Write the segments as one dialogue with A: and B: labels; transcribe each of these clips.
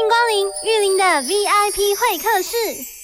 A: 欢迎光临玉林的 VIP 会客室。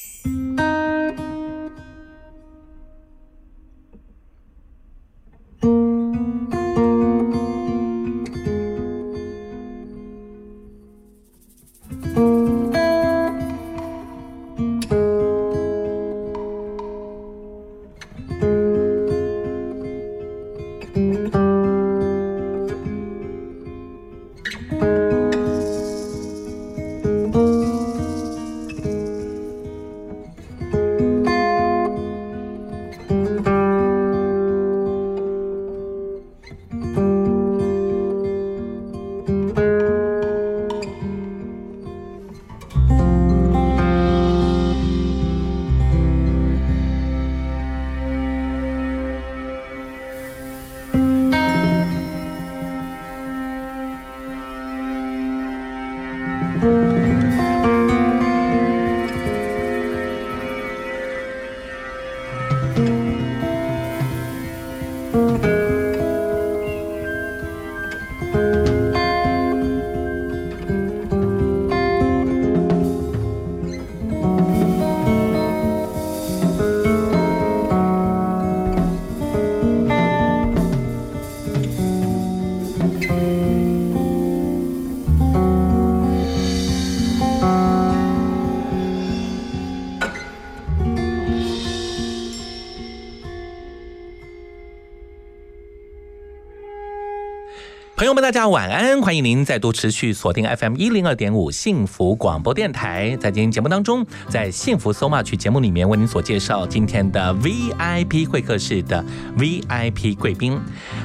B: 朋友们，大家晚安！欢迎您再度持续锁定 FM 一零二点五幸福广播电台。在今天节目当中，在幸福 So Much 节目里面为您所介绍今天的 VIP 会客室的 VIP 贵宾。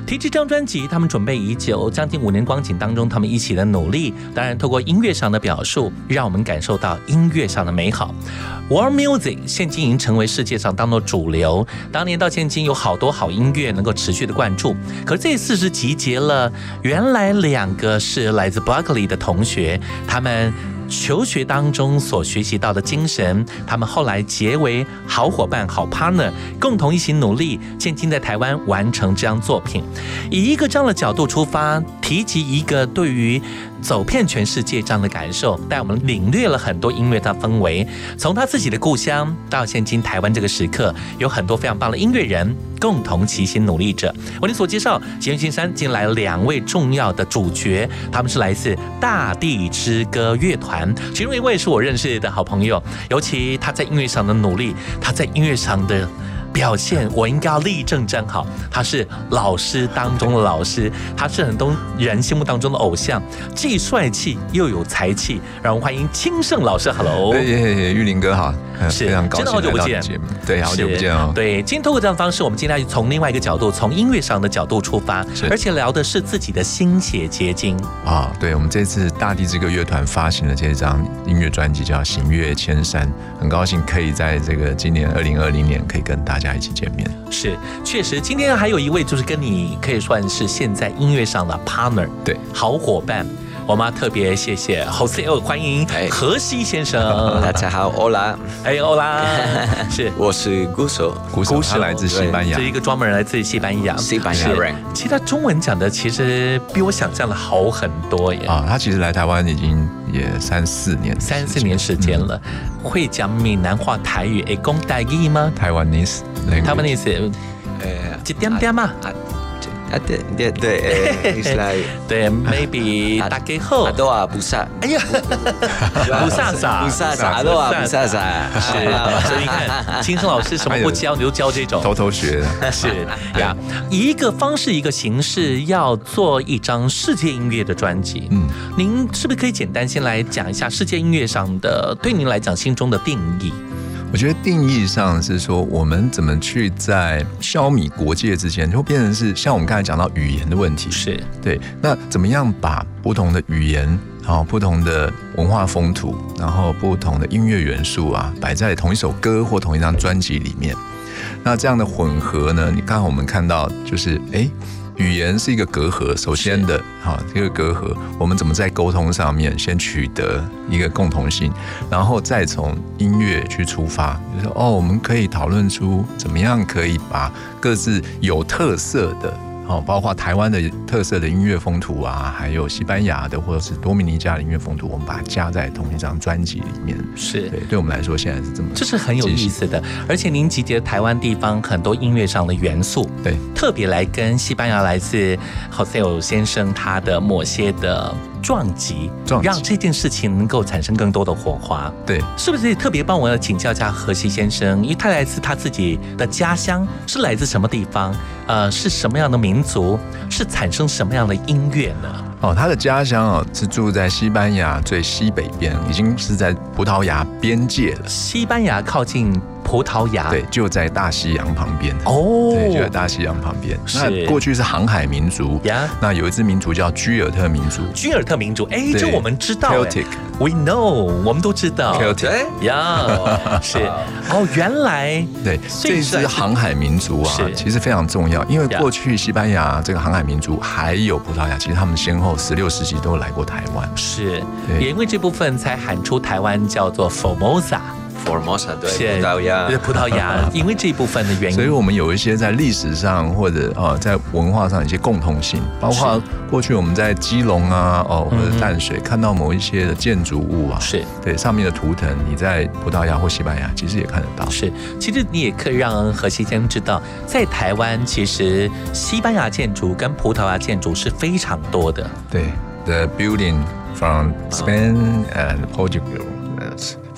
B: 提这张专辑，他们准备已久，将近五年光景当中，他们一起的努力，当然透过音乐上的表述，让我们感受到音乐上的美好。World Music 现今已经成为世界上当做主流。当年到现今，有好多好音乐能够持续的灌注。可是这次是集结了。原来两个是来自 Berkeley 的同学，他们求学当中所学习到的精神，他们后来结为好伙伴、好 partner，共同一起努力，现今在台湾完成这样作品。以一个这样的角度出发，提及一个对于。走遍全世界这样的感受，带我们领略了很多音乐的氛围。从他自己的故乡到现今台湾这个时刻，有很多非常棒的音乐人共同齐心努力着。为你所介绍，吉恩先山进来两位重要的主角，他们是来自大地之歌乐团，其中一位是我认识的好朋友，尤其他在音乐上的努力，他在音乐上的。表现我应该要立正站好。他是老师当中的老师，他是很多人心目当中的偶像，既帅气又有才气。让我们欢迎清盛老师，Hello，
C: 玉林哥好，
B: 是非常高兴好久不见，
C: 对，好久不见哦。
B: 对，今天通过这样的方式，我们今天要从另外一个角度，从音乐上的角度出发，而且聊的是自己的心血结晶
C: 啊。对，我们这次大地之歌乐团发行的这张音乐专辑叫《行月千山》，很高兴可以在这个今年二零二零年可以跟大。家一起见面。
B: 是确实，今天还有一位就是跟你可以算是现在音乐上的 partner，
C: 对，
B: 好伙伴。我们要特别谢谢 Jose，欢迎何西先生。
D: 大家好，欧拉，
B: 哎，欧拉，是，
D: 我是鼓手，
C: 鼓手，他来自西班牙，
B: 是一个专门人来自西班牙，
D: 西班牙人。
B: 其实他中文讲的其实比我想象的好很多耶。
C: 啊，他其实来台湾已经也三四年，
B: 三四年时间了。会讲闽南话、台语，会讲台语吗？
C: 台湾意思，
B: 台湾意思，呃，一点点嘛。
D: 啊对对对，意思 来
B: 对，maybe 大家好，
D: 阿多啊，不萨，
B: 哎呀，不萨萨，
D: 不萨萨，阿多啊，不萨萨，
B: 是，所以你看，青生老师什么不教，你就教这种，
C: 偷偷学，
B: 是呀，一个方式，一个形式，要做一张世界音乐的专辑，嗯，您是不是可以简单先来讲一下世界音乐上的对您来讲心中的定义？
C: 我觉得定义上是说，我们怎么去在消弭国界之间，就变成是像我们刚才讲到语言的问题，
B: 是
C: 对。那怎么样把不同的语言然后不同的文化风土，然后不同的音乐元素啊，摆在同一首歌或同一张专辑里面。那这样的混合呢？你刚好我们看到就是，哎，语言是一个隔阂，首先的，哈，这个隔阂，我们怎么在沟通上面先取得一个共同性，然后再从音乐去出发，就是哦，我们可以讨论出怎么样可以把各自有特色的。哦，包括台湾的特色的音乐风土啊，还有西班牙的或者是多米尼加的音乐风土，我们把它加在同一张专辑里面。
B: 是
C: 对，对我们来说现在是这么，
B: 这是很有意思的。而且您集结台湾地方很多音乐上的元素，
C: 对，
B: 特别来跟西班牙来自 Jose 先生他的某些的。撞击，让这件事情能够产生更多的火花。
C: 对，
B: 是不是特别帮我要请教一下何西先生？因为他来自他自己的家乡，是来自什么地方？呃，是什么样的民族？是产生什么样的音乐呢？
C: 哦，他的家乡哦是住在西班牙最西北边，已经是在葡萄牙边界了。
B: 西班牙靠近。葡萄牙。
C: 对，就在大西洋旁边。哦，对，就在大西洋旁边。那过去是航海民族。呀，那有一支民族叫居尔特民族。
B: 居尔特民族，哎，这我们知道，Celtic，We know，我们都知道
C: ，Celtic，
B: 呀，是。哦，原来。
C: 对，这支航海民族啊，其实非常重要，因为过去西班牙这个航海民族还有葡萄牙，其实他们先后十六世纪都来过台湾，
B: 是，也因为这部分才喊出台湾叫做 Formosa。
D: Formosa 对葡萄牙，
B: 对葡萄牙，因为这一部分的原因，
C: 所以我们有一些在历史上或者哦在文化上一些共同性，包括过去我们在基隆啊哦或者淡水看到某一些的建筑物啊，
B: 是。
C: 对上面的图腾，你在葡萄牙或西班牙其实也看得到。
B: 是，其实你也可以让何西先生知道，在台湾其实西班牙建筑跟葡萄牙建筑是非常多的。
C: 对，The building from Spain and Portugal.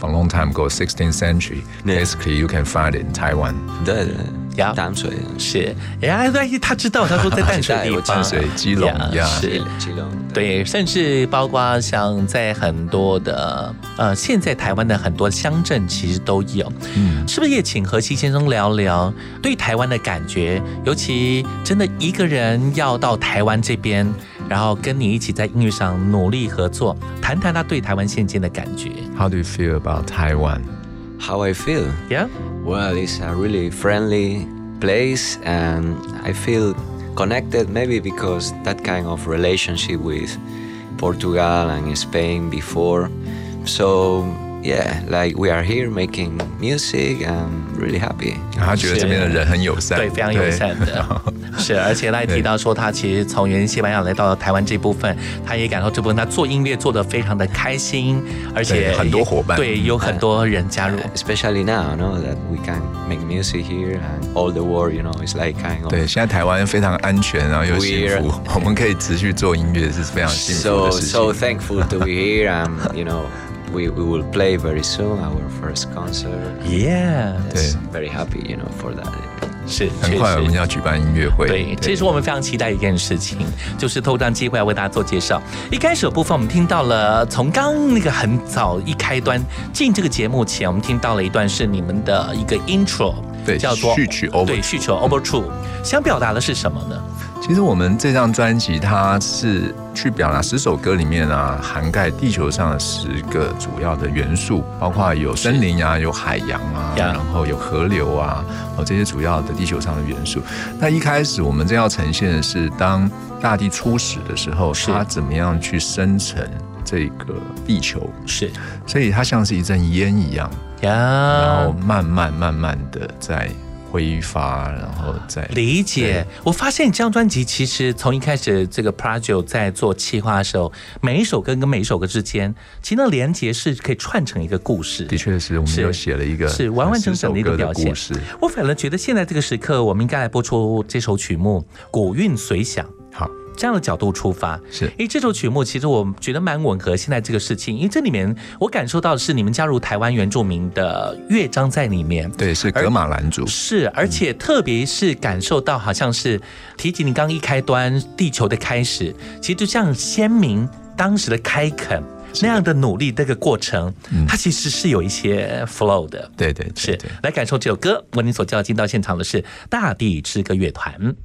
C: A long time ago, 16th century. Basically, you can find it in Taiwan.
D: 对对，呀，淡水
B: 是，哎，对，他知道，他说在 淡水地方，
C: 淡水、基隆呀，
B: 是基隆，对，甚至包括像在很多的呃，现在台湾的很多乡镇其实都有，嗯，是不是也请何西先生聊聊对台湾的感觉？尤其真的一个人要到台湾这边。然后跟你一起在音乐上努力合作，谈谈他对台湾现今的感觉。
C: How do you feel about Taiwan?
D: How I feel?
B: Yeah.
D: Well, it's a really friendly place, and I feel connected. Maybe because that kind of relationship with Portugal and Spain before. So yeah, like we are here making music and really happy.
C: 他觉得这边的人很友善，
B: 对，非常友善的， 是。而且他也提到说，他其实从原西班牙来到台湾这部分，他也感受这部分他做音乐做得非常的开心，而且
C: 很多伙伴，
B: 对，有很多人加入。
D: Especially now, you know that we can make music here and all the world, you know, it's like kind of.
C: 对，现在台湾非常安全，然后又幸福，我们可以持续做音乐是非常幸福的事情。
D: So so thankful to be here, and you know. we, we will play very soon our first concert.
B: Yeah,
D: yes, very happy, you know, for that.
B: 是，
C: 很快我们要举办音乐会。
B: 对，这是我们非常期待一件事情，就是透过这样机会来为大家做介绍。一开始的部分，我们听到了从刚那个很早一开端进这个节目前，我们听到了一段是你们的一个 intro，
C: 对，
B: 叫做
C: 序曲 over，
B: 对，序曲 over two，想表达的是什么呢？
C: 其实我们这张专辑，它是去表达十首歌里面啊，涵盖地球上的十个主要的元素，包括有森林啊，有海洋啊，然后有河流啊，哦这些主要的地球上的元素。那一开始我们这要呈现的是，当大地初始的时候，它怎么样去生成这个地球？
B: 是，
C: 所以它像是一阵烟一样，然后慢慢慢慢的在。挥发，然后再
B: 理解。我发现这张专辑其实从一开始这个 project 在做企划的时候，每一首歌跟每一首歌之间，其实那连接是可以串成一个故事。
C: 的确是我们有写了一个
B: 是完完整整的一个表现。我反而觉得现在这个时刻，我们应该来播出这首曲目《古韵随想》。
C: 好。
B: 这样的角度出发。
C: 是，
B: 因为这首曲目其实我觉得蛮吻合现在这个事情，因为这里面我感受到的是你们加入台湾原住民的乐章在里面，
C: 对，是格马兰族，
B: 是，而且特别是感受到好像是提及你刚一开端地球的开始，其实就像先民当时的开垦那样的努力这个过程，它其实是有一些 flow 的，
C: 对对，
B: 是。来感受这首歌。为你所叫进到现场的是大地之歌乐团。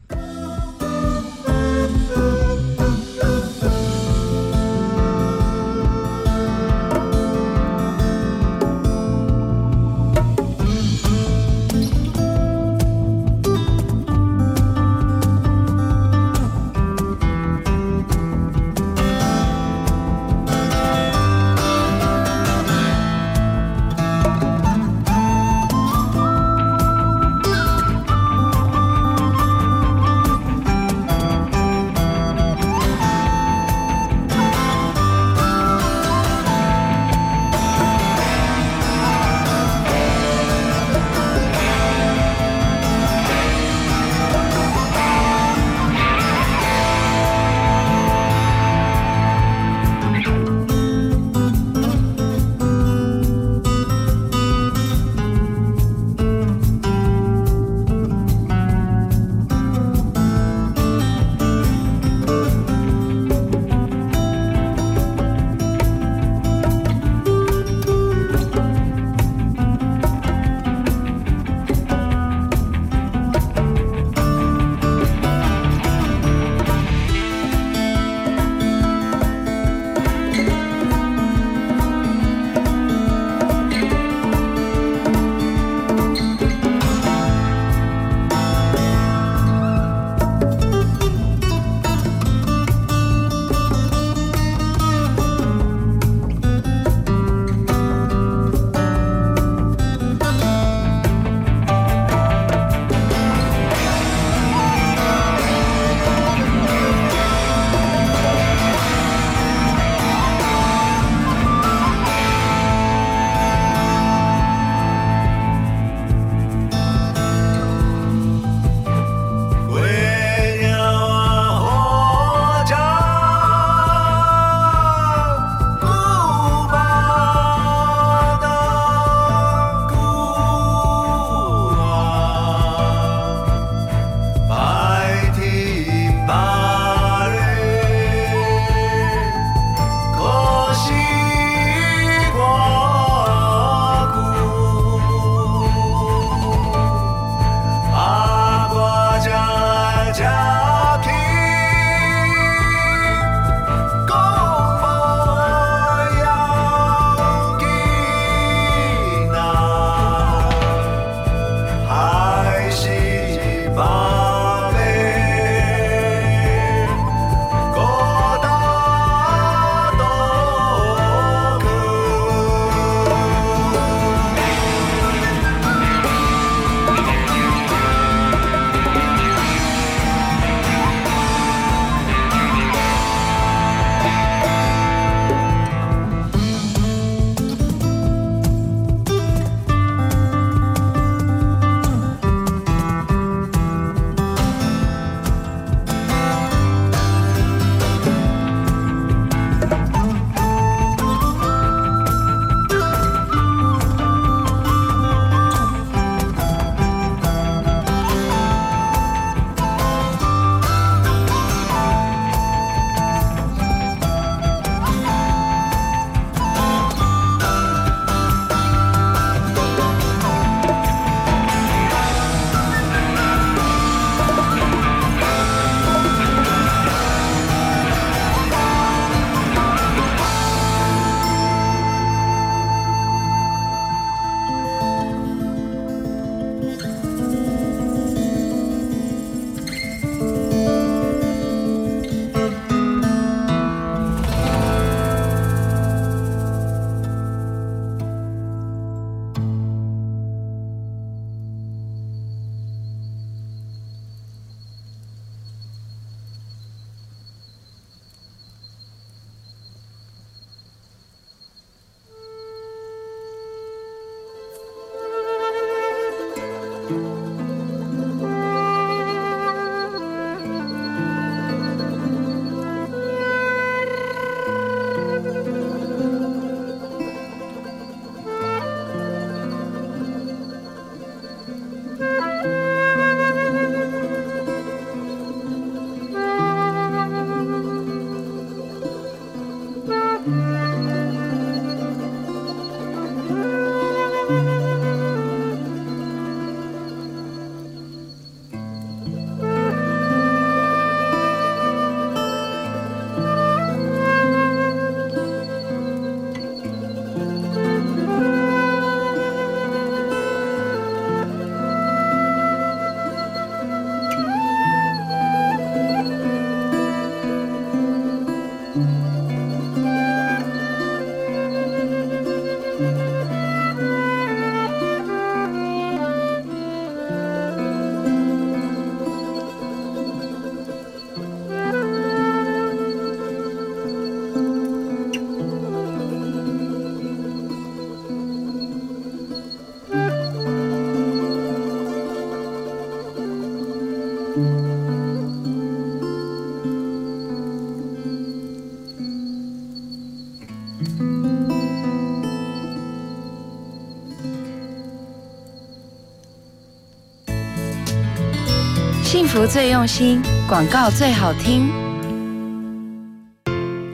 E: 福最用心，广告最好听。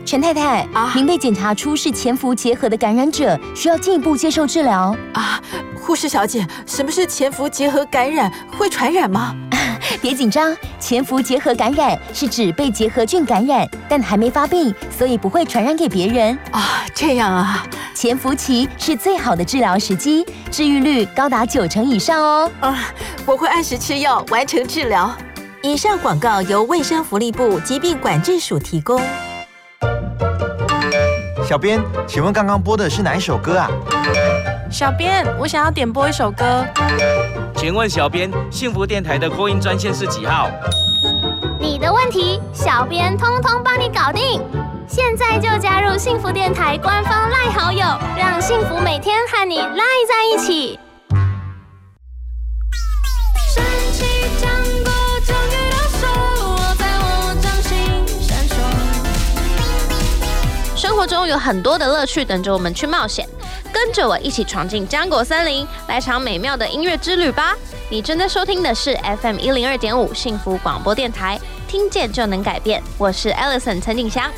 F: 陈太太，
G: 啊
F: 您被检查出是潜伏结核的感染者，需要进一步接受治疗。
G: 啊，护士小姐，什么是潜伏结核感染？会传染吗？
F: 别紧张，潜伏结核感染是指被结核菌感染，但还没发病，所以不会传染给别人。
G: 啊，这样啊，
F: 潜伏期是最好的治疗时机，治愈率高达九成以上哦。
G: 啊，我会按时吃药，完成治疗。以上广告由卫生福利部疾病管制署提供。
H: 小编，请问刚刚播的是哪一首歌啊？
I: 小编，我想要点播一首歌。
J: 请问小编，幸福电台的扩音专线是几号？
A: 你的问题，小编通通帮你搞定。现在就加入幸福电台官方赖好友，让幸福每天和你赖在一起。
K: 中有很多的乐趣等着我们去冒险，跟着我一起闯进浆果森林，来场美妙的音乐之旅吧！你正在收听的是 FM 一零二点五幸福广播电台，听见就能改变。我是 Alison 陈景祥。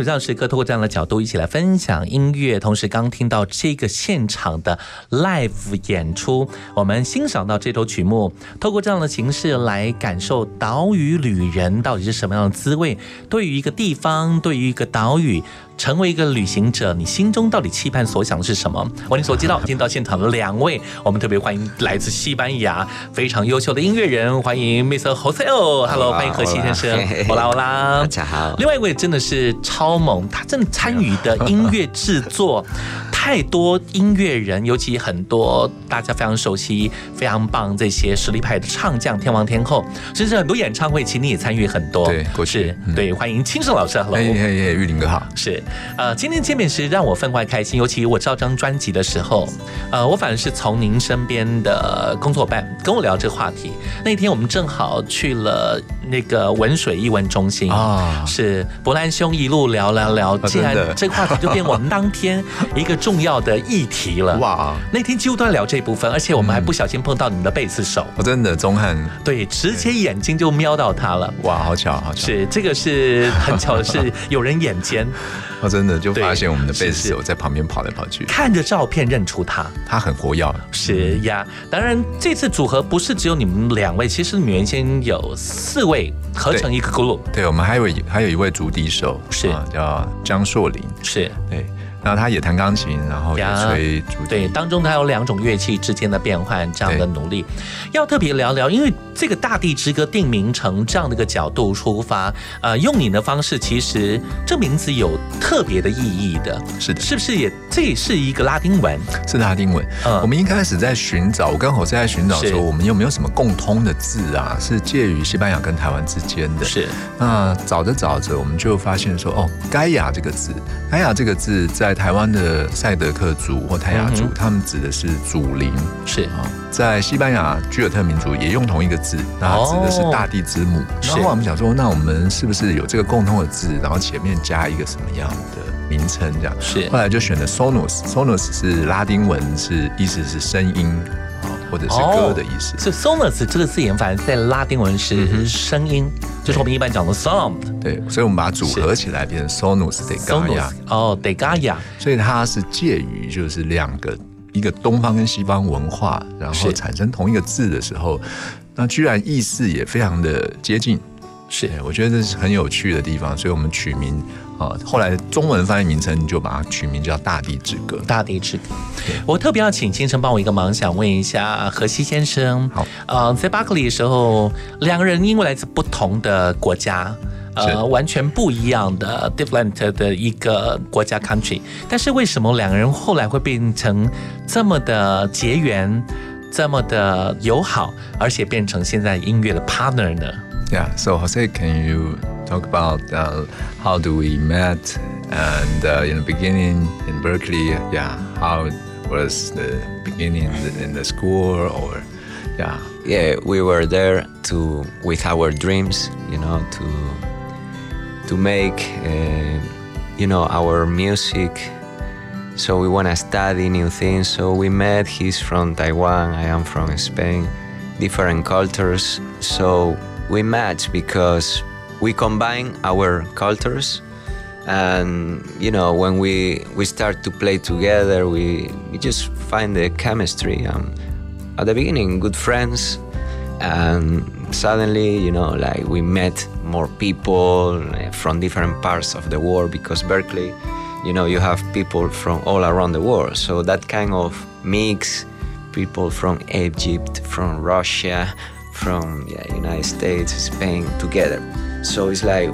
B: 有这样时刻，透过这样的角度一起来分享音乐。同时，刚听到这个现场的 live 演出，我们欣赏到这首曲目，透过这样的形式来感受岛屿旅人到底是什么样的滋味。对于一个地方，对于一个岛屿。成为一个旅行者，你心中到底期盼所想的是什么？我你所知道，今天到现场的两位，我们特别欢迎来自西班牙非常优秀的音乐人，欢迎 Mr. Jose，Hello，欢迎何西先生，欧啦欧啦，
D: 大家好。
B: 另外一位真的是超猛，他正参与的 音乐制作太多音乐人，尤其很多大家非常熟悉、非常棒这些实力派的唱将天王天后，甚至很多演唱会，其实你也参与很多。
C: 对，过
B: 去对，欢迎青盛老师，Hello，
C: 哎哎哎，玉林哥好，
B: 是。呃，今天见面是让我分外开心，尤其我知道张专辑的时候，呃，我反而是从您身边的工作伴跟我聊这个话题。那天我们正好去了那个文水艺文中心啊，是伯兰兄一路聊聊聊，竟然这个话题就变我们当天 一个重要的议题了。哇，那天几乎都在聊这部分，而且我们还不小心碰到你们的贝斯手，
C: 我真的钟汉，
B: 对，直接眼睛就瞄到他了。
C: 哇，好巧，好巧，
B: 是这个是很巧的是 有人眼尖。
C: 我真的就发现我们的贝斯手在旁边跑来跑去，
B: 看着照片认出他，
C: 他很活跃。
B: 是呀，当然这次组合不是只有你们两位，其实你们原先有四位合成一个 group。
C: 对，我们还有还有一位竹笛手，
B: 是
C: 叫张硕林。
B: 是，
C: 对。然后他也弹钢琴，然后也吹竹笛。
B: 对，当中他有两种乐器之间的变换，这样的努力，要特别聊聊。因为这个《大地之歌》定名成这样的一个角度出发，呃，用你的方式，其实这名字有特别的意义的。
C: 是的，
B: 是不是也这也是一个拉丁文？
C: 是拉丁文。嗯，我们一开始在寻找，我跟侯在寻找说，我们有没有什么共通的字啊？是介于西班牙跟台湾之间的。
B: 是。
C: 那找着找着，我们就发现说，哦，盖亚这个字，盖亚这个字在。在台湾的赛德克族或泰雅族，他们指的是祖灵，
B: 是啊。
C: 在西班牙居尔特民族也用同一个字，那指的是大地之母。然后我们想说，那我们是不是有这个共通的字，然后前面加一个什么样的名称？这样
B: 是。
C: 后来就选了 sonus，sonus 是拉丁文，是意思是声音啊，或者是歌的意思。
B: 所以 sonus 这个字眼，反正在拉丁文是声音。就是我们一般讲的 sound，
C: 对，所以我们把它组合起来变成 sonus de Gaia。
B: 哦，de Gaia，
C: 所以它是介于就是两个一个东方跟西方文化，然后产生同一个字的时候，那居然意思也非常的接近。
B: 是，
C: 我觉得这是很有趣的地方，所以我们取名啊，后来中文翻译名称就把它取名叫《大地之歌》。
B: 大地之歌，我特别要请金城帮我一个忙，想问一下何西先生。
C: 好，
B: 呃，在巴克利的时候，两个人因为来自不同的国家，呃，完全不一样的 different 的一个国家 country，但是为什么两个人后来会变成这么的结缘，这么的友好，而且变成现在音乐的 partner 呢
C: ？Yeah. So Jose, can you talk about uh, how do we met and uh, in the beginning in Berkeley? Yeah. How was the beginning in the school or yeah?
D: Yeah, we were there to with our dreams, you know, to to make uh, you know our music. So we want to study new things. So we met. He's from Taiwan. I am from Spain. Different cultures. So we match because we combine our cultures and you know when we we start to play together we we just find the chemistry um, at the beginning good friends and suddenly you know like we met more people eh, from different parts of the world because berkeley you know you have people from all around the world so that kind of mix people from egypt from russia from yeah, United States, Spain together. So it's like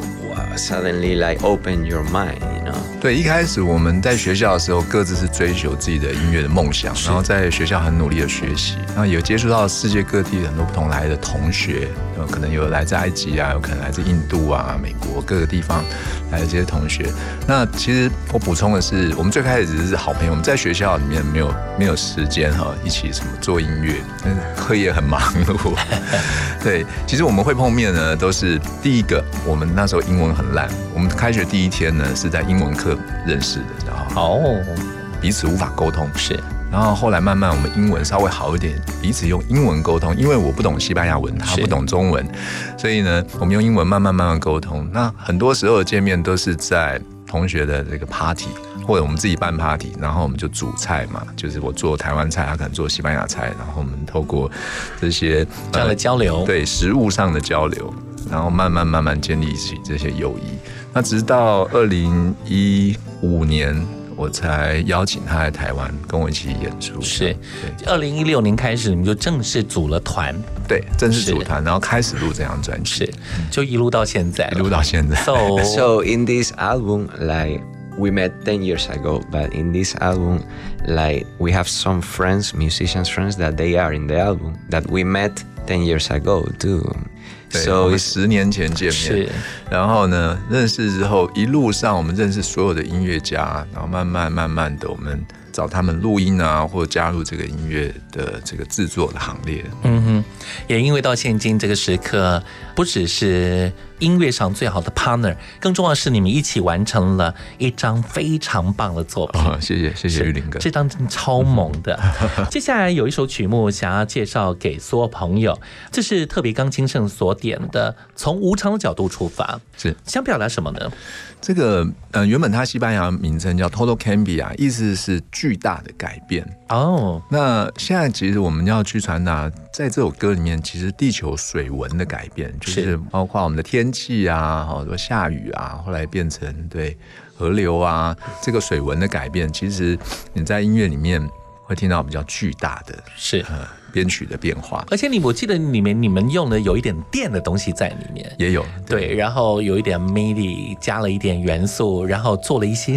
D: suddenly like open your mind, you know.
C: 对，一开始我们在学校的时候，各自是追求自己的音乐的梦想，然后在学校很努力的学习，然后有接触到世界各地很多不同来的同学，可能有来自埃及啊，有可能来自印度啊、美国各个地方来的这些同学。那其实我补充的是，我们最开始只是好朋友，我们在学校里面没有没有时间哈，一起什么做音乐，但是课业很忙碌。对，其实我们会碰面呢，都是第一个，我们那时候英文很烂，我们开学第一天呢是在英文课认识的，然后哦，彼此无法沟通，
B: 是。
C: 然后后来慢慢我们英文稍微好一点，彼此用英文沟通，因为我不懂西班牙文，他不懂中文，所以呢，我们用英文慢慢慢慢沟通。那很多时候的见面都是在同学的这个 party，或者我们自己办 party，然后我们就煮菜嘛，就是我做台湾菜，他可能做西班牙菜，然后我们透过这些
B: 这样的交流。
C: 对食物上的交流，然后慢慢慢慢建立起这些友谊。那直到二零一五年，我才邀请他来台湾跟我一起演出。
B: 是，二零一六年开始，你们就正式组了团，
C: 对，正式组团，然后开始录这张专辑，
B: 是，就一路到现在，
C: 一路到现在。
B: So
D: So in this album, like we met 10 years ago, but in this album, like we have some friends, musicians friends that they are in the album that we met 10 years ago too.
C: 对
D: ，So
C: 我们十年前见面。
B: 是，
C: 然后呢，认识之后，一路上我们认识所有的音乐家，然后慢慢慢慢的，我们找他们录音啊，或者加入这个音乐的这个制作的行列。
B: 嗯哼，也因为到现今这个时刻，不只是音乐上最好的 partner，更重要的是你们一起完成了一张非常棒的作品。
C: 哦，谢谢谢谢玉林哥，
B: 这张真的超萌的。接下来有一首曲目想要介绍给所有朋友，这是特别钢琴圣所点的，从无常的角度出发，
C: 是
B: 想表达什么呢？
C: 这个呃，原本它西班牙名称叫 Total Cambia，意思是巨大的改变。
B: 哦，
C: 那现在其实我们要去传达，在这首歌里面，其实地球水文的改变，就是包括我们的天气啊，好多下雨啊，后来变成对河流啊，这个水文的改变，其实你在音乐里面会听到比较巨大的
B: 是。
C: 呃编曲的变化，
B: 而且你我记得里面你们用的有一点电的东西在里面，
C: 也有
B: 对，然后有一点 MIDI 加了一点元素，然后做了一些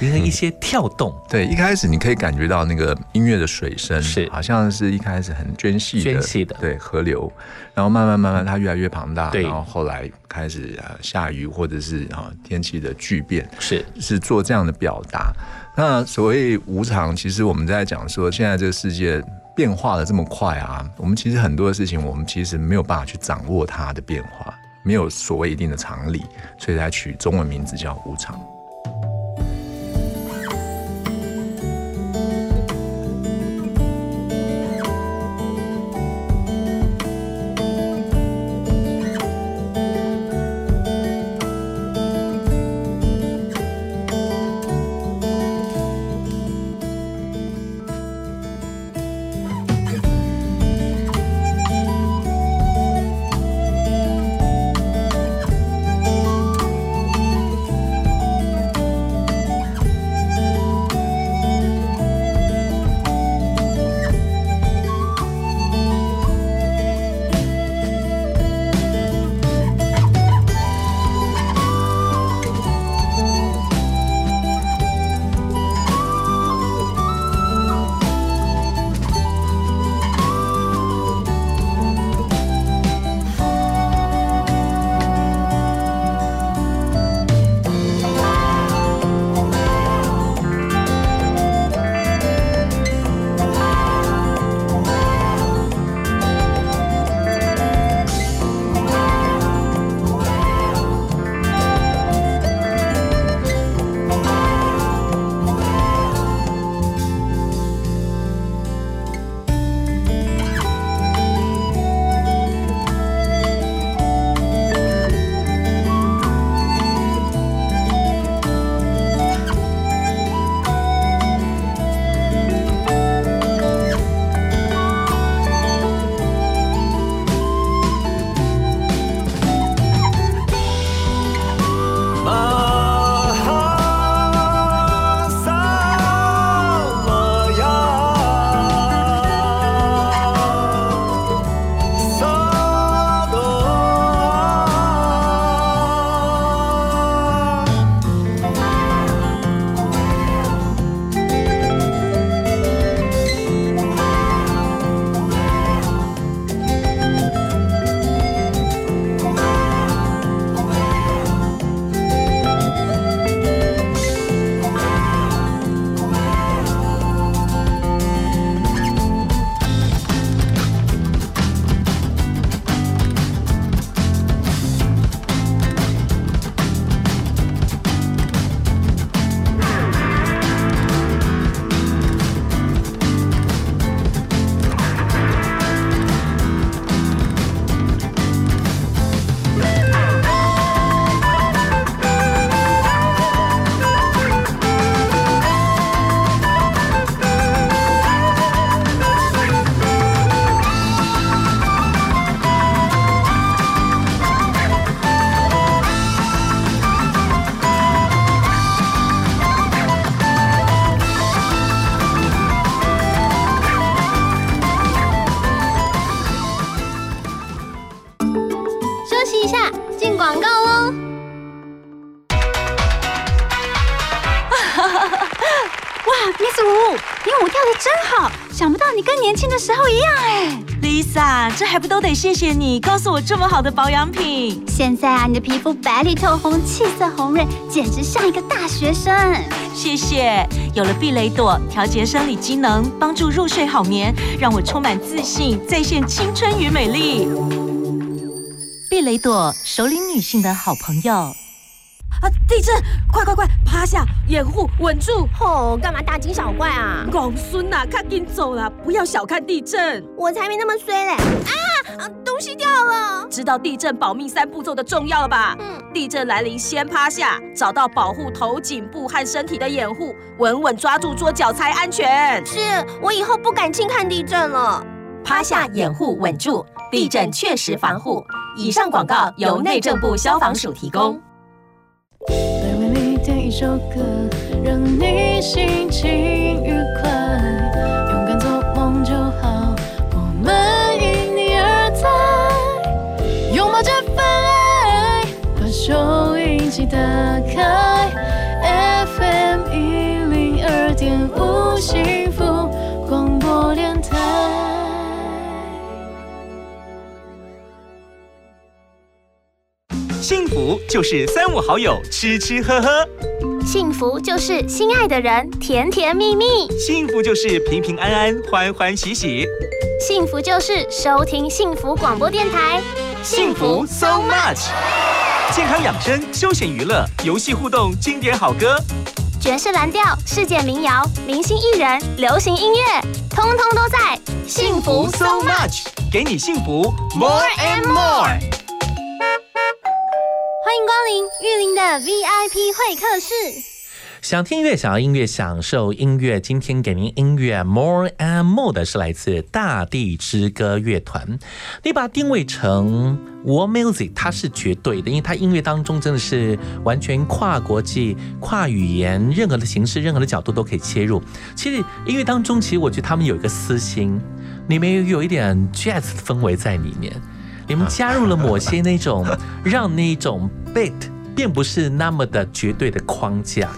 B: 因为一些跳动，
C: 对，一开始你可以感觉到那个音乐的水声，
B: 是。
C: 好像是一开始很涓细的，
B: 涓细的。
C: 对河流，然后慢慢慢慢它越来越庞大，
B: 对。
C: 然后后来开始呃下雨或者是啊天气的巨变，
B: 是。
C: 是做这样的表达。那所谓无常，其实我们在讲说，现在这个世界变化的这么快啊，我们其实很多的事情，我们其实没有办法去掌握它的变化，没有所谓一定的常理，所以才取中文名字叫无常。
L: 你
M: 告诉我这么好的保养品？
L: 现在啊，你的皮肤白里透红，气色红润，简直像一个大学生。
M: 谢谢，有了避雷朵调节生理机能，帮助入睡好眠，让我充满自信，再现青春与美丽。避雷朵，首领女性的好朋友。
N: 啊！地震！快快快，趴下，掩护，稳住！
O: 哦，干嘛大惊小怪啊？
N: 公孙呐，赶紧走啦！不要小看地震，
O: 我才没那么衰嘞！
N: 知道地震保命三步骤的重要了吧？嗯，地震来临先趴下，找到保护头颈部和身体的掩护，稳稳抓住桌角才安全。
O: 是我以后不敢轻看地震了。
G: 趴下，掩护，稳住，地震确实防护。以上广告由内政部消防署提供。
P: 再为你点一首歌，让你心情愉收音机打开，FM 一零二点五幸福广播电台。
Q: 幸福就是三五好友吃吃喝喝，
A: 幸福就是心爱的人甜甜蜜蜜，
Q: 幸福就是平平安安欢欢喜喜，
A: 幸福就是收听幸福广播电台，
Q: 幸福 so much。健康养生、休闲娱乐、游戏互动、经典好歌、
A: 爵士蓝调、世界民谣、明星艺人、流行音乐，通通都在
Q: 幸福 so much，给你幸福 more and more。
A: 欢迎光临玉林的 VIP 会客室。
B: 想听音乐，想要音乐，享受音乐。今天给您音乐 More and More 的是来自大地之歌乐团。你把它定位成 World Music，它是绝对的，因为它音乐当中真的是完全跨国际、跨语言，任何的形式、任何的角度都可以切入。其实音乐当中，其实我觉得他们有一个私心，里面有一点 Jazz 的氛围在里面。你们加入了某些那种让那种 beat 并不是那么的绝对的框架，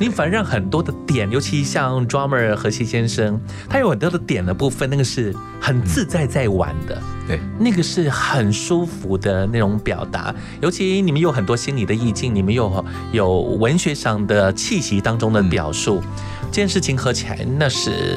B: 你反而让很多的点，尤其像 drummer 何西先生，他有很多的点的部分，那个是很自在在玩的，
C: 对，
B: 那个是很舒服的那种表达。尤其你们有很多心理的意境，你们有有文学上的气息当中的表述，这件事情合起来那是。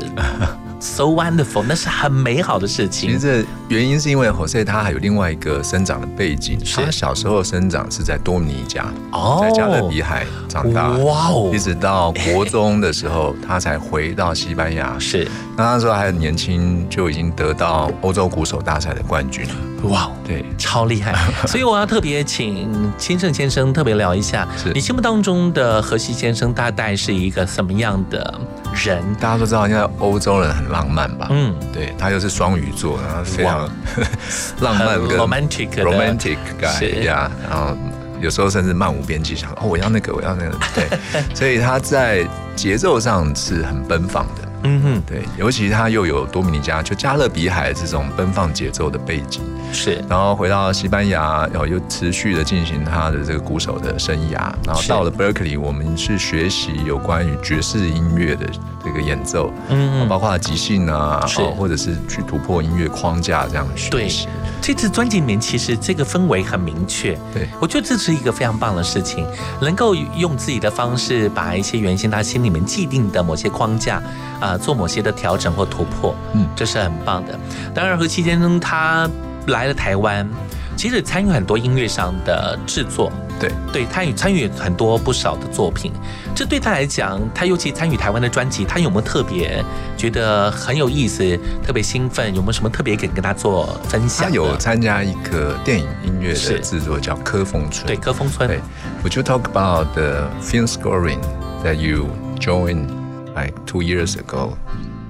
B: So wonderful，那是很美好的事情。
C: 其实这原因是因为 Jose 他还有另外一个生长的背景，他小时候生长是在多米尼加，
B: 哦，
C: 在加勒比海长大，
B: 哇哦，
C: 一直到国中的时候，他才回到西班牙。
B: 是，
C: 那那时候还很年轻，就已经得到欧洲鼓手大赛的冠军。
B: 哇，
C: 对，
B: 超厉害！所以我要特别请清盛先生特别聊一下，你心目当中的荷西先生大概是一个什么样的人？
C: 大家都知道，现在欧洲人很浪漫吧？
B: 嗯，
C: 对他又是双鱼座，然后非常 浪漫跟
B: romantic
C: romantic guy 呀，然后有时候甚至漫无边际，想哦，我要那个，我要那个，对，所以他在节奏上是很奔放的。
B: 嗯哼，
C: 对，尤其他又有多米尼加，就加勒比海这种奔放节奏的背景，
B: 是。
C: 然后回到西班牙，然后又持续的进行他的这个鼓手的生涯。然后到了 Berkeley，我们是学习有关于爵士音乐的这个演奏，
B: 嗯，
C: 包括即兴啊，
B: 是，
C: 或者是去突破音乐框架这样的学习。
B: 这次专辑里面其实这个氛围很明确，
C: 对。
B: 我觉得这是一个非常棒的事情，能够用自己的方式把一些原先他心里面既定的某些框架啊、呃、做某些的调整或突破，
C: 嗯，
B: 这是很棒的。当然，何其先生他来了台湾，其实参与很多音乐上的制作，
C: 对
B: 对，他与参与很多不少的作品，这对他来讲，他尤其参与台湾的专辑，他有没有特别觉得很有意思、特别兴奋？有没有什么特别可以跟他做分享？
C: 他有参加一个电影音乐的制作，叫科峰村。
B: 对，科峰村。
C: 对，Would you talk about the film scoring that you joined like two years ago?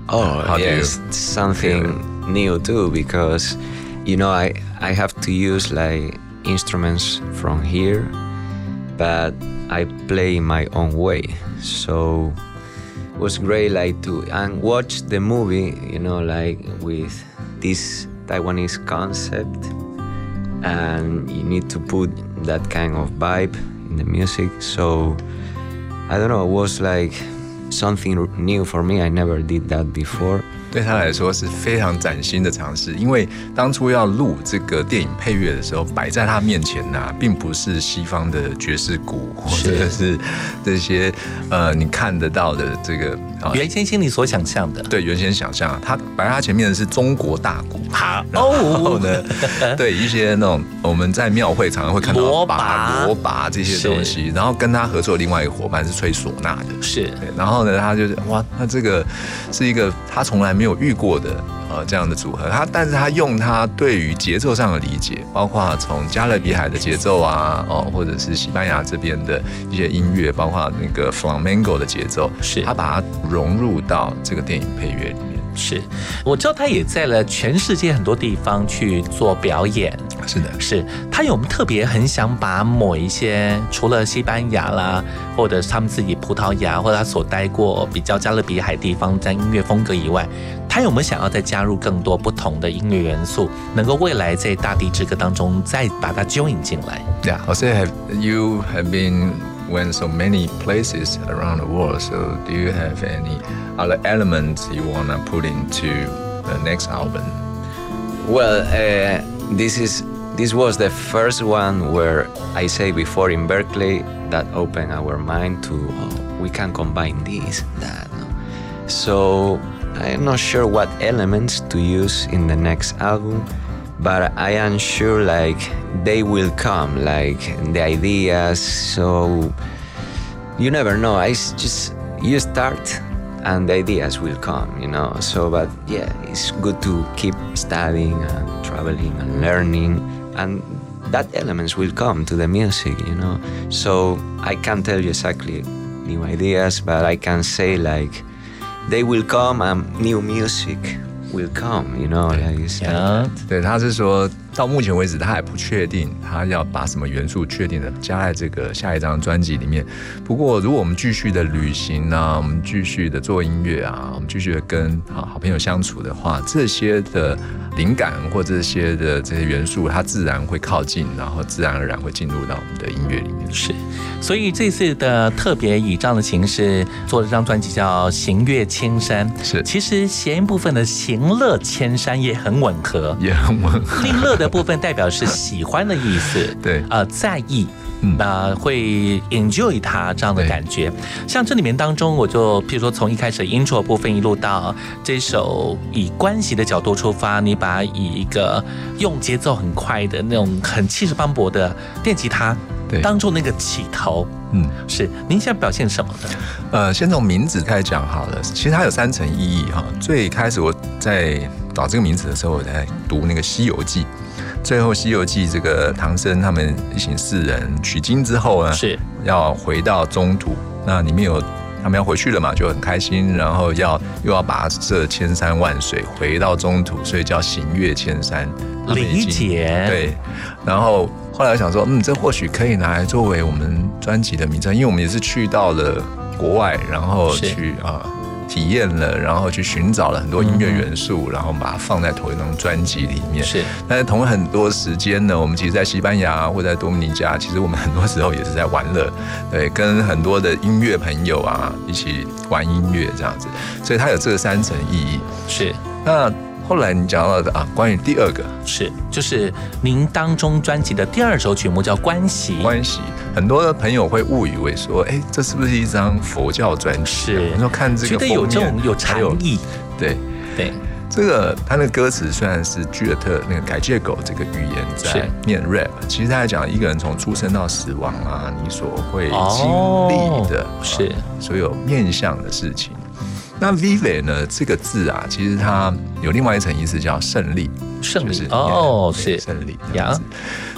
D: Oh,
C: How
D: yes, something new too because you know I I have to use like instruments from here, but I play my own way. So it was great like to and watch the movie, you know, like with this Taiwanese concept and you need to put that kind of vibe in the music. So I don't know, it was like something new for me. I never did that before.
C: 对他来说是非常崭新的尝试，因为当初要录这个电影配乐的时候，摆在他面前呢、并不是西方的爵士鼓，或者是。这些呃你看得到的这个啊
B: 原先心里所想象的，
C: 对原先想象，他摆在他前面的是中国大鼓，
B: 好
C: 然后呢，对一些那种我们在庙会常常会看到
B: 锣
C: 拔
B: 拔
C: 锣拔这些东西，然后跟他合作的另外一个伙伴是吹唢呐的，
B: 是，
C: 然后呢，他就是哇，那这个是一个他从来没有遇过的呃这样的组合，他但是他用他对于节奏上的理解，包括从加勒比海的节奏啊，哦，或者是西班牙这边的一些音乐，包括那个 flamenco 的节奏，
B: 是
C: 他把它融入到这个电影配乐里面。
B: 是，我知道他也在了全世界很多地方去做表演。
C: 是的，
B: 是他有特别很想把某一些除了西班牙啦，或者是他们自己葡萄牙，或者他所待过比较加勒比海地方在音乐风格以外，他有没有想要再加入更多不同的音乐元素，能够未来在大地之歌当中再把它 join 进来
C: ？Yeah, Jose, have you have been went so many places around the world? So do you have any other elements you wanna put into the next album?
D: Well, uh, this is this was the first one where I say before in Berkeley that opened our mind to oh, we can combine this that. no? So I'm not sure what elements to use in the next album, but I am sure like they will come, like the ideas. So you never know. I just you start and the ideas will come, you know. So, but yeah, it's good to keep studying and traveling and learning, and that elements will come to the music, you know. So I can't tell you exactly new ideas, but I can say like they will come and new music will come, you know. Like it's like that.
C: 对，他是说 到目前为止，他还不确定他要把什么元素确定的加在这个下一张专辑里面。不过，如果我们继续的旅行啊，我们继续的做音乐啊，我们继续的跟好好朋友相处的话，这些的灵感或这些的这些元素，它自然会靠近，然后自然而然会进入到我们的音乐里面。
B: 是，所以这次的特别以这样的形式做了这张专辑，叫《行乐千山》。
C: 是，
B: 其实谐音部分的“行乐千山”也很吻合，
C: 也很吻合。
B: 另乐的部分代表是喜欢的意思，
C: 对，
B: 呃，在意。那、会 enjoy 它这样的感觉，像这里面当中，我就譬如说从一开始 intro 部分一路到这首以关系的角度出发，你把它以一个用节奏很快的那种很气势磅礴的电吉他
C: 对
B: 当做那个起头，
C: 嗯，
B: 是您想表现什么呢？
C: 呃，先从名字开始讲好了。其实它有三层意义哈。最开始我在找这个名字的时候，我在读那个《西游记》，最后《西游记》这个唐僧他们一行四人取经之后呢，
B: 是
C: 要回到中土，那里面有。他们要回去了嘛，就很开心，然后要又要跋涉千山万水回到中土，所以叫行越千山。
B: 理解
C: 对，然后后来我想说，嗯，这或许可以拿来作为我们专辑的名称，因为我们也是去到了国外，然后去啊、体验了，然后去寻找了很多音乐元素，然后把它放在同一张专辑里面。
B: 是，
C: 但是同很多时间呢，我们其实，在西班牙或在多米尼加，其实我们很多时候也是在玩乐，对，跟很多的音乐朋友啊一起玩音乐这样子，所以它有这三层意义。
B: 是，
C: 那后来你讲到的啊，关于第二个
B: 是，就是您当中专辑的第二首曲目叫《关系》，
C: 关系，很多的朋友会误以为说，哎，这是不是一张佛教专辑？
B: 是
C: 你说看这个
B: 觉得有这种有禅意，
C: 对
B: 对。
C: 这个他那个歌词虽然是居尔特那个改借狗这个语言在念 rap，其实他在讲一个人从出生到死亡啊，你所会经
B: 哦
C: 历的、
B: 是
C: 啊所有面向的事情。那 vive 呢这个字啊，其实它有另外一层意思叫胜利，
B: 胜利
C: 就是
B: 哦是
C: 胜利
B: 呀。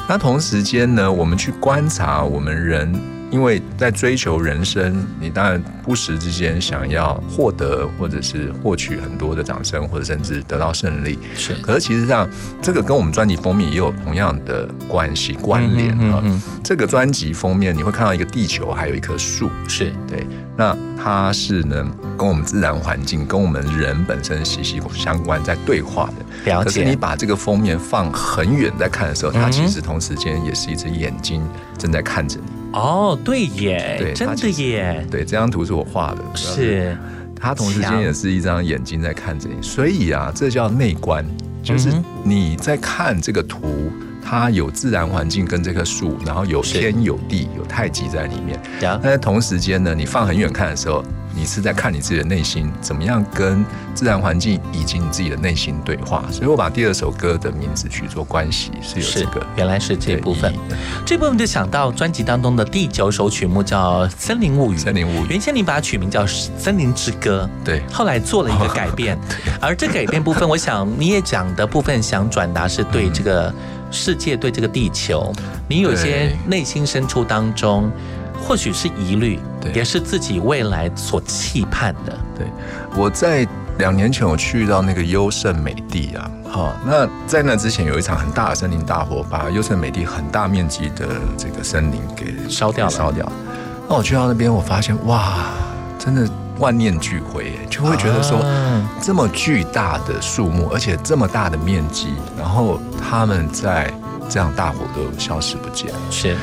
C: 那同时间呢，我们去观察我们人因为在追求人生，你当然不时之间想要获得或者是获取很多的掌声，或者甚至得到胜利。
B: 是，
C: 可是其实上这个跟我们专辑封面也有同样的关系关联啊。这个专辑封面你会看到一个地球，还有一棵树。
B: 是
C: 对，那它是呢跟我们自然环境、跟我们人本身息息相关，在对话的。
B: 了解。
C: 可是你把这个封面放很远在看的时候，它其实同时间也是一只眼睛正在看着你。
B: 哦，对耶，
C: 对，
B: 真的耶，
C: 对，这张图是我画的，
B: 是
C: 他同时间也是一张眼睛在看着你，所以啊，这叫内观，就是你在看这个图，它有自然环境跟这棵树，然后有天有地有太极在里面，但是同时间呢，你放很远看的时候。你是在看你自己的内心怎么样跟自然环境以及你自己的内心对话，所以我把第二首歌的名字取做关系，是有这个，
B: 原来是这部分。这部分就想到专辑当中的第九首曲目叫《森林物语》，
C: 森林物语。
B: 原先你把它取名叫《森林之歌》，
C: 对，
B: 后来做了一个改变，而这改变部分，我想你也讲的部分想转达是对这个世界、对这个地球，你有些内心深处当中。或许是疑虑，也是自己未来所期盼的。
C: 对，我在两年前我去到那个优胜美地啊，好，那在那之前有一场很大的森林大火，把优胜美地很大面积的这个森林给
B: 烧掉了。
C: 烧掉。那我去到那边，我发现哇，真的万念俱灰，就会觉得说，这么巨大的树木，而且这么大的面积，然后他们在这样大火都消失不见。
B: 是，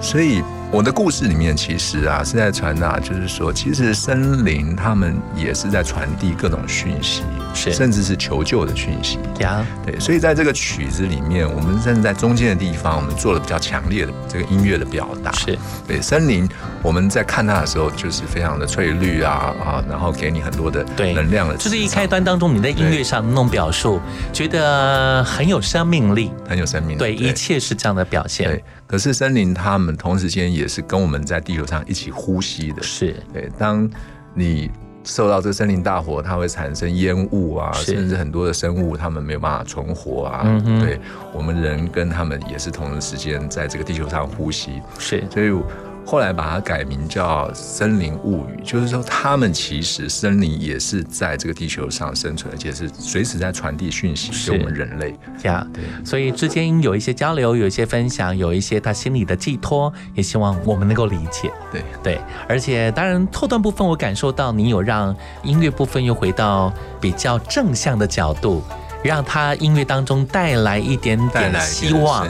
C: 所以。我的故事里面其实啊是在传达，就是说，其实森林他们也是在传递各种讯息，
B: 是
C: 甚至是求救的讯息。
B: 呀，
C: 对，所以在这个曲子里面，我们甚至在中间的地方，我们做了比较强烈的这个音乐的表达。
B: 是
C: 对森林，我们在看它的时候，就是非常的翠绿啊啊，然后给你很多的能量的。
B: 就是一开端当中，你在音乐上那种表述，觉得很有生命力，
C: 很有生命力。
B: 对，一切是这样的表现。
C: 对，可是森林他们同时间也是跟我们在地球上一起呼吸的，
B: 是
C: 对。当你受到这个森林大火，它会产生烟雾啊，甚至很多的生物它们没有办法存活啊。对，我们人跟他们也是同时间在这个地球上呼吸，
B: 是。
C: 所以。后来把它改名叫《森林物语》，就是说，他们其实森林也是在这个地球上生存，而且是随时在传递讯息给我们人类。
B: 呀，对，所以之间有一些交流，有一些分享，有一些他心里的寄托，也希望我们能够理解。
C: 对
B: 对，而且当然后段部分，我感受到你有让音乐部分又回到比较正向的角度。让他音乐当中带来一点点希望，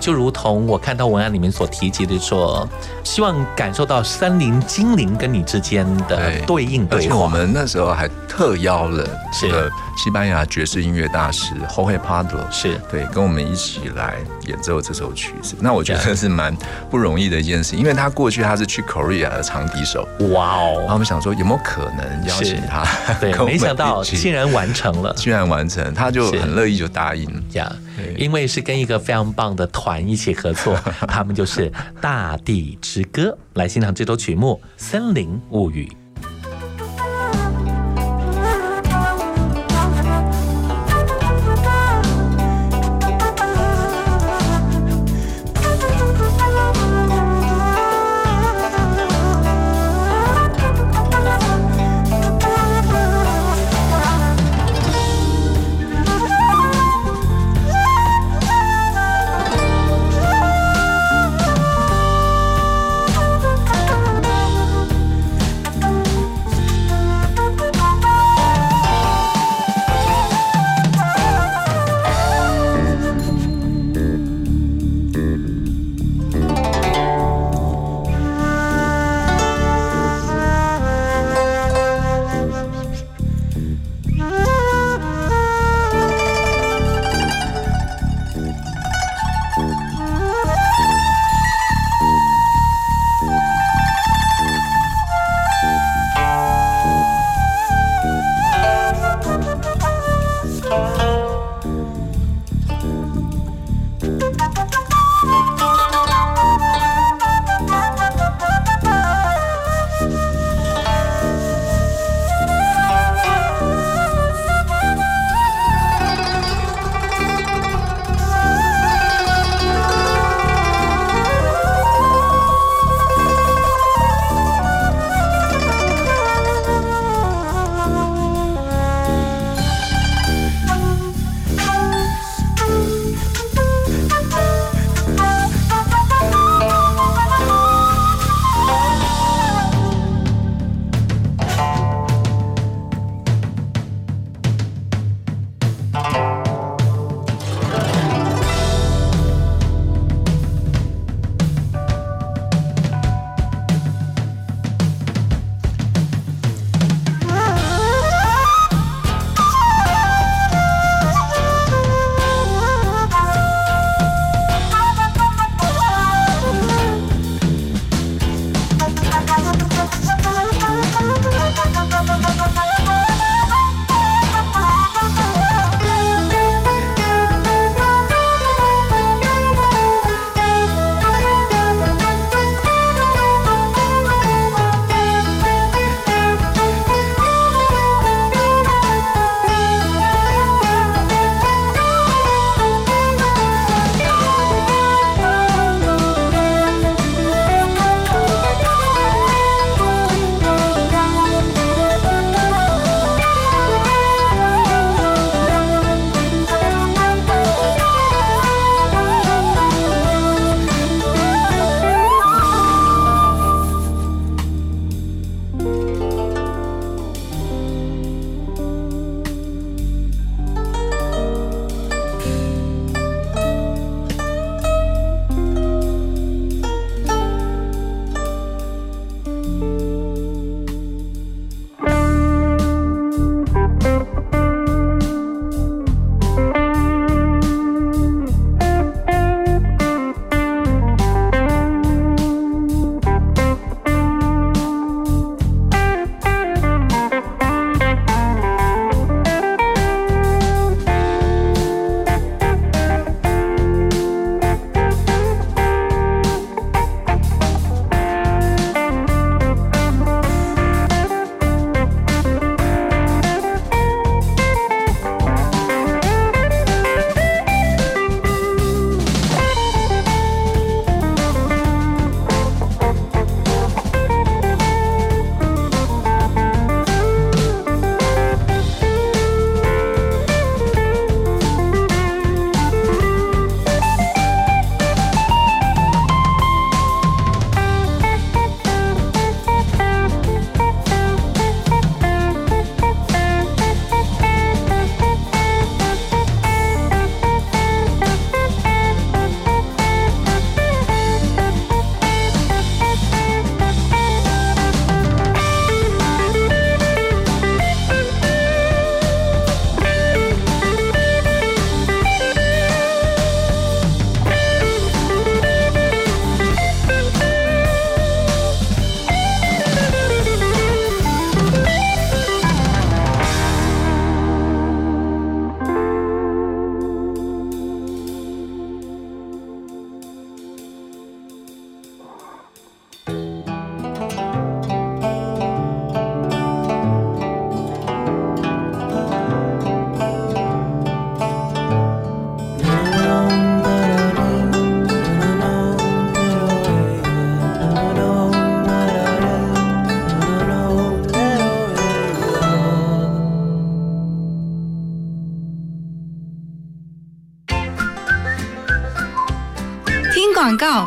B: 就如同我看到文案里面所提及的说，希望感受到森林精灵跟你之间的对应对话。
C: 我们那时候还特邀了这个西班牙爵士音乐大师 Jorge Pardo，
B: 是
C: 对，跟我们一起来演奏这首曲子。那我觉得是蛮不容易的一件事，因为他过去他是去 Korea 的长笛手，
B: 哇哦！
C: 然后我们想说有没有可能邀请他，
B: 对，没想到竟然完成了，
C: 居然完成他。他就很乐意就答应
B: 这样，因为是跟一个非常棒的团一起合作，他们就是大地之歌，来欣赏这首曲目《森林物语》。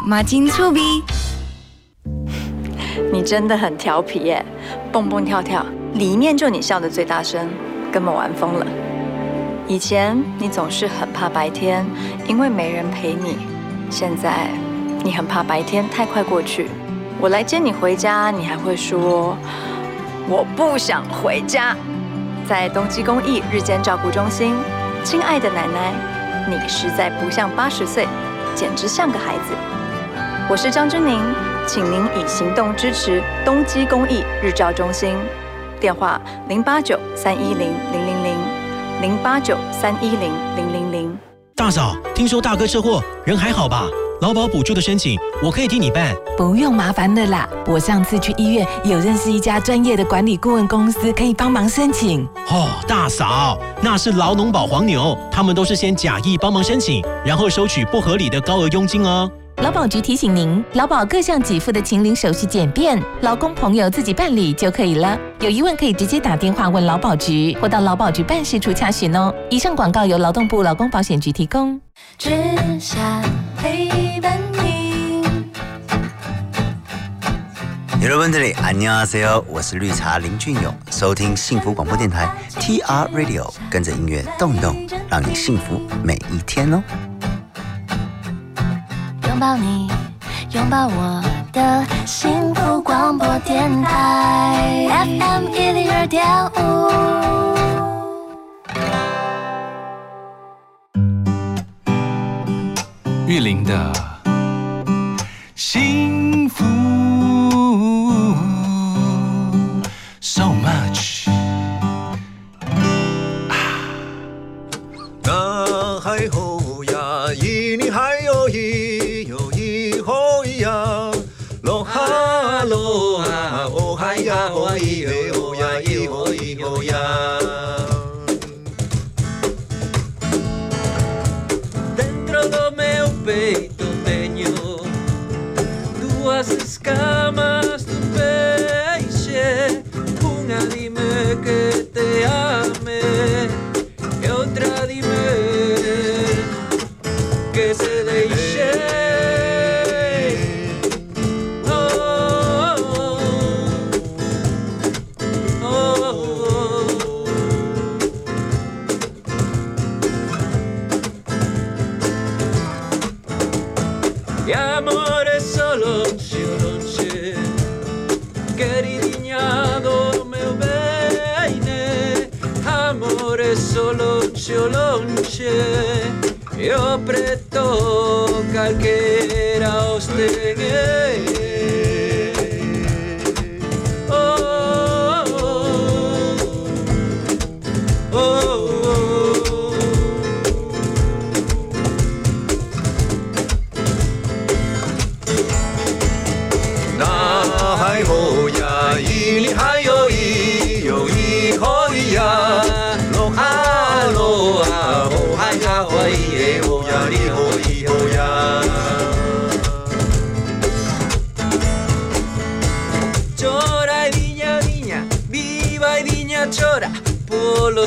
R: 马金粗逼。
S: 你真的很调皮耶，蹦蹦跳跳，里面就你笑得最大声，根本玩疯了。以前你总是很怕白天，因为没人陪你；现在你很怕白天太快过去。我来接你回家，你还会说我不想回家。在东基公益日间照顾中心，亲爱的奶奶，你实在不像八十岁，简直像个孩子。我是张君宁，请您以行动支持东基公益日照中心，电话零八九三一零零零零零八九三一零零零零。
T: 大嫂，听说大哥车祸，人还好吧？劳保补助的申请，我可以替你办。
E: 不用麻烦的啦，我上次去医院有认识一家专业的管理顾问公司，可以帮忙申请。
T: 哦，大嫂，那是劳农保黄牛，他们都是先假意帮忙申请，然后收取不合理的高额佣金哦。
E: 劳保局提醒您，劳保各项给付的请领手续简便，劳工朋友自己办理就可以了。有疑问可以直接打电话问劳保局，或到劳保局办事处查询哦。以上广告由劳动部劳工保险局提供。
U: 只想陪伴你。
V: 여러분들이안녕하세요，我是绿茶林俊勇，收听幸福广播电台 TR Radio，跟着音乐动一动，让你幸福每一天哦。
U: 拥抱你，拥抱我的幸福广播电台 FM 一零二点五。
W: 玉林的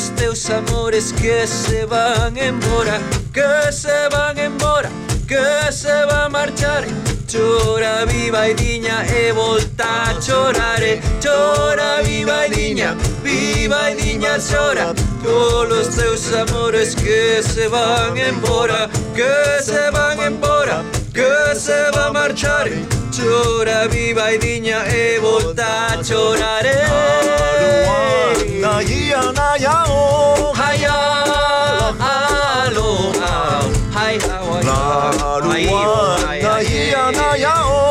K: dos teus amores que se van embora Que se van embora, que se va a marchar. Chora viva e diña e volta a chorar eh. Chora viva e diña, viva e diña chora. Todos os teus amores que se van embora Que se van embora, que se va a marchar. Chora viva y diña e volta a chorare Na ia na ia o Haya aloha Hai hawa Na na ia na ia o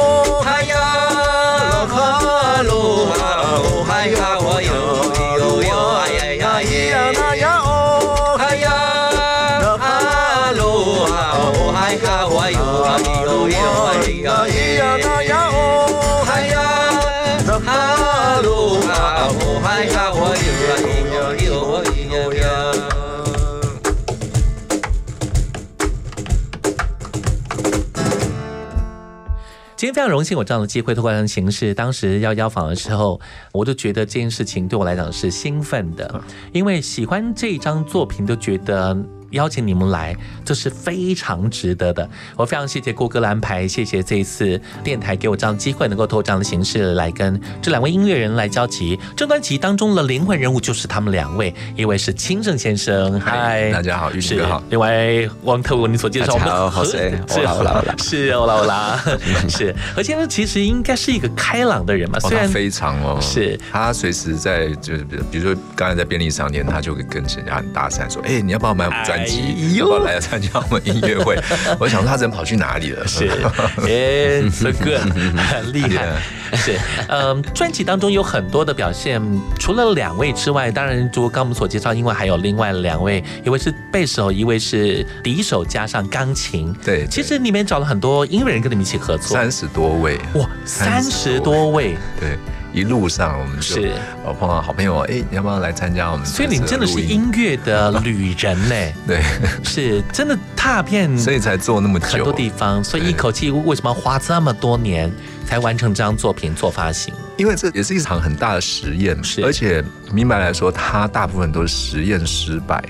B: 非常荣幸有这样的机会，透过这样的形式，当时要邀访的时候，我就觉得这件事情对我来讲是兴奋的，因为喜欢这张作品，都觉得邀请你们来，这是非常值得的。我非常谢谢郭哥的安排，谢谢这一次电台给我这样的机会，能够透过这样的形式来跟这两位音乐人来交集。这专辑当中的灵魂人物就是他们两位，一位是清正先生，嗨，
C: 大家好，玉
B: 是
C: 林哥好。
B: 另外，汪特文你所介绍，我们何是
D: 欧拉欧拉
B: 是欧拉欧拉，是何先生其实应该是一个开朗的人嘛，虽然
C: 非常哦，
B: 是
C: 他随时在就是比如说刚才在便利商店，他就会跟人家很搭讪说，哎、你要不要买我们专辑？
B: 哎呦
C: 要不要来参加我们音乐会？我想说他人跑去哪里了？
B: 是，哎，so good，很厉害。是，嗯，专辑当中有很多的表现，除了两位之外，当然，如刚刚我们所介绍，因为还有另外两位，一位是贝手，一位是笛手，加上钢琴。
C: 对，
B: 其实里面找了很多音乐人跟你们一起合作，
C: 三十多位，
B: 哇，三十多位，
C: 对。一路上我们就是我碰到好朋友，哎、你要不要来参加我们？
B: 所以你真的是音乐的旅人呢？
C: 对，
B: 是真的踏遍，
C: 所以才做那么久
B: 很多地方，所以一口气为什么要花这么多年才完成这张作品做发行？
C: 因为这也是一场很大的实验，而且明白来说，它大部分都是实验失败。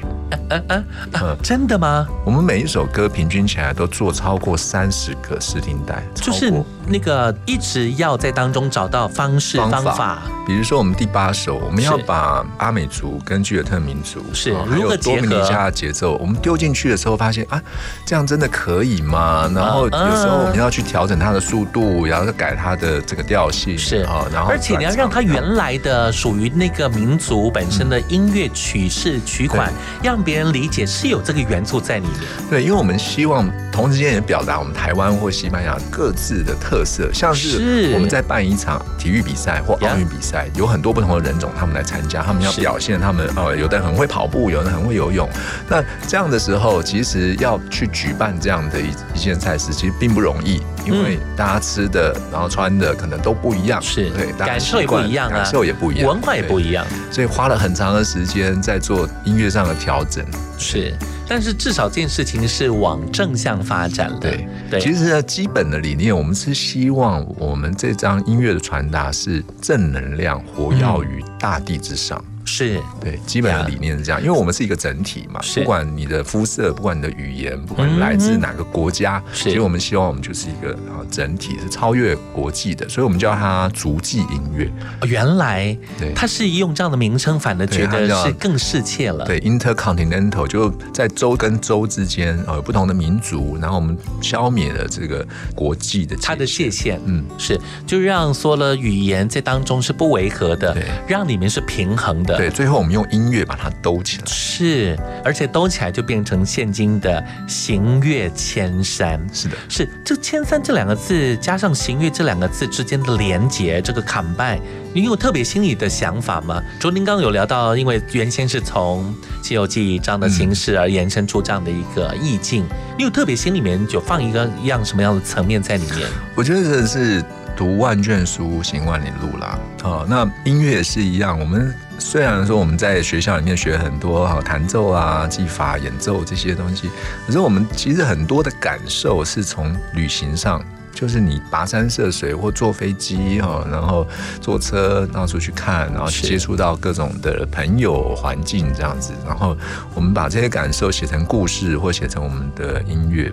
B: 嗯嗯嗯，真的吗？
C: 我们每一首歌平均起来都做超过三十个试听带，
B: 就是那个一直要在当中找到方式方法。
C: 比如说我们第八首，我们要把阿美族跟居尔特民族
B: 是
C: 还有多米尼加的节奏，我们丢进去的时候，发现啊，这样真的可以吗？然后有时候我们要去调整它的速度，然后改它的这个调性，
B: 是
C: 啊，然后
B: 而且你要让它原来的属于那个民族本身的音乐曲式曲款，让别人理解是有这个元素在里面。
C: 对，因为我们希望同时间也表达我们台湾或西班牙各自的特色，像是我们在办一场体育比赛或奥运比赛，有很多不同的人种他们来参加，他们要表现他们呃，有的人很会跑步，有的人很会游泳。那这样的时候，其实要去举办这样的一一件赛事，其实并不容易，因为大家吃的然后穿的可能都不一样，
B: 是
C: 对，
B: 感受也不一样啊，
C: 感受也不一样，
B: 文化也不一样，
C: 所以花了很长的时间在做音乐上的调整。
B: 是，但是至少这件事情是往正向发展了。
C: 对
B: 对，
C: 其实呢，基本的理念，我们是希望我们这张音乐的传达是正能量，活跃于大地之上。
B: 是。
C: 对，基本的理念是这样，因为我们是一个整体嘛，不管你的肤色，不管你的语言，不管你来自哪个国家，其实我们希望我们就是一个啊整体是超越国际的，所以我们叫它足迹音乐。
B: 原来
C: 对，
B: 它是用这样的名称，反而觉得是更适切了。
C: 对，intercontinental 就在州跟州之间呃有不同的民族，然后我们消灭了这个国际的
B: 它的界限，嗯，是。就让说了语言在当中是不违和的，让里面是平衡的。
C: 对，最后我们用音乐把它兜起来，
B: 是，而且兜起来就变成现今的行乐千山。
C: 是的，
B: 是这千山这两个字加上行乐这两个字之间的连结，这个砍拜，你有特别心里的想法吗？卓林刚刚有聊到，因为原先是从《西游记》这样的形式而延伸出这样的一个意境，你有特别心里面就放一个一样什么样的层面在里面？
C: 我觉得这是读万卷书，行万里路啦。哦，那音乐也是一样，我们。虽然说我们在学校里面学很多好弹奏啊、技法、演奏这些东西，可是我们其实很多的感受是从旅行上，就是你跋山涉水或坐飞机哈，然后坐车到处去看，然后接触到各种的朋友、环境这样子，然后我们把这些感受写成故事或写成我们的音乐，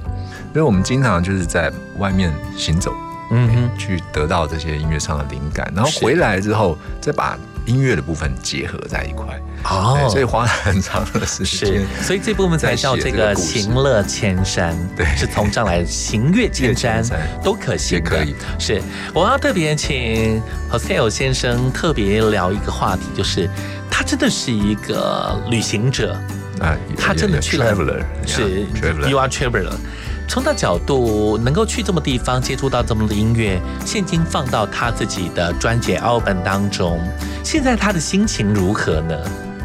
C: 所以我们经常就是在外面行走，
B: 嗯哼，
C: 去得到这些音乐上的灵感，然后回来之后再把。音乐的部分结合在一块。
B: 哦，
C: 所以花了很长的时间，
B: 所以这部分才叫这个行乐千山，
C: 对，
B: 是从这样来行乐千山都可行
C: 可以。
B: 是，我要特别请 Jose 先生特别聊一个话题，就是他真的是一个旅行者。
C: 啊，
B: 他真的去了，
C: 是
B: You are traveler。从他角度能够去这么地方接触到这么的音乐，现今放到他自己的专辑 album 当中，现在他的心情如何呢？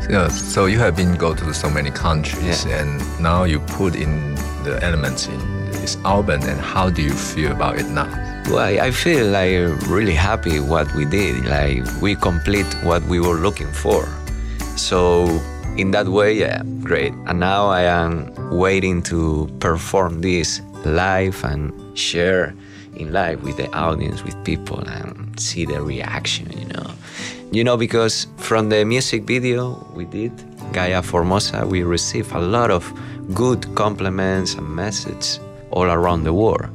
C: Yeah, so you have been go to so many countries, yeah. and now you put in the elements in this album. And how do you feel about it now?
D: Well, I, I feel like really happy what we did. Like we complete what we were looking for. So in that way, yeah, great. And now I am waiting to perform this live and share in live with the audience, with people, and see the reaction, you know. You know, because from the music video we did, Gaia Formosa, we receive a lot of good compliments and messages all around the world.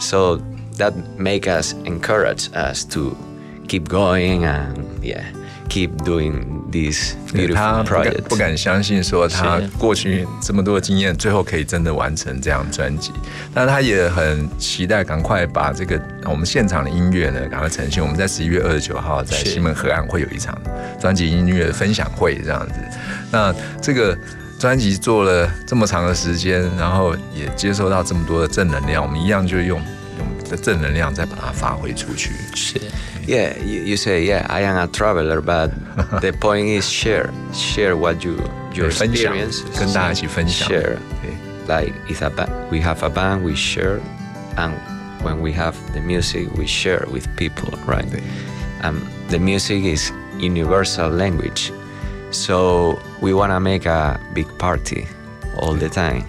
D: So that make us encourage us to keep going and yeah, keep doing beautiful
C: 他不敢
D: projects.
C: 不敢相信说他过去这么多的经验，最后可以真的完成这样专辑。但他也很期待赶快把这个我们现场的音乐呢赶快呈现。我们在十一月二十九号在西门河岸会有一场专辑音乐分享会这样子。那这个专辑做了这么长的时间，然后也接收到这么多的正能量，我们一样就用用的正能量再把它发挥出去。
B: 是。
D: Yeah, you, you say yeah, I am a traveler, but the point is share, share what you your
C: 对分享
D: experiences.
C: 跟大家一起分享
D: Share. Like it's a band, we have a band, we share, and when we have the music, we share with people, right? Um, the music is universal language, so we wanna make a big party all the time.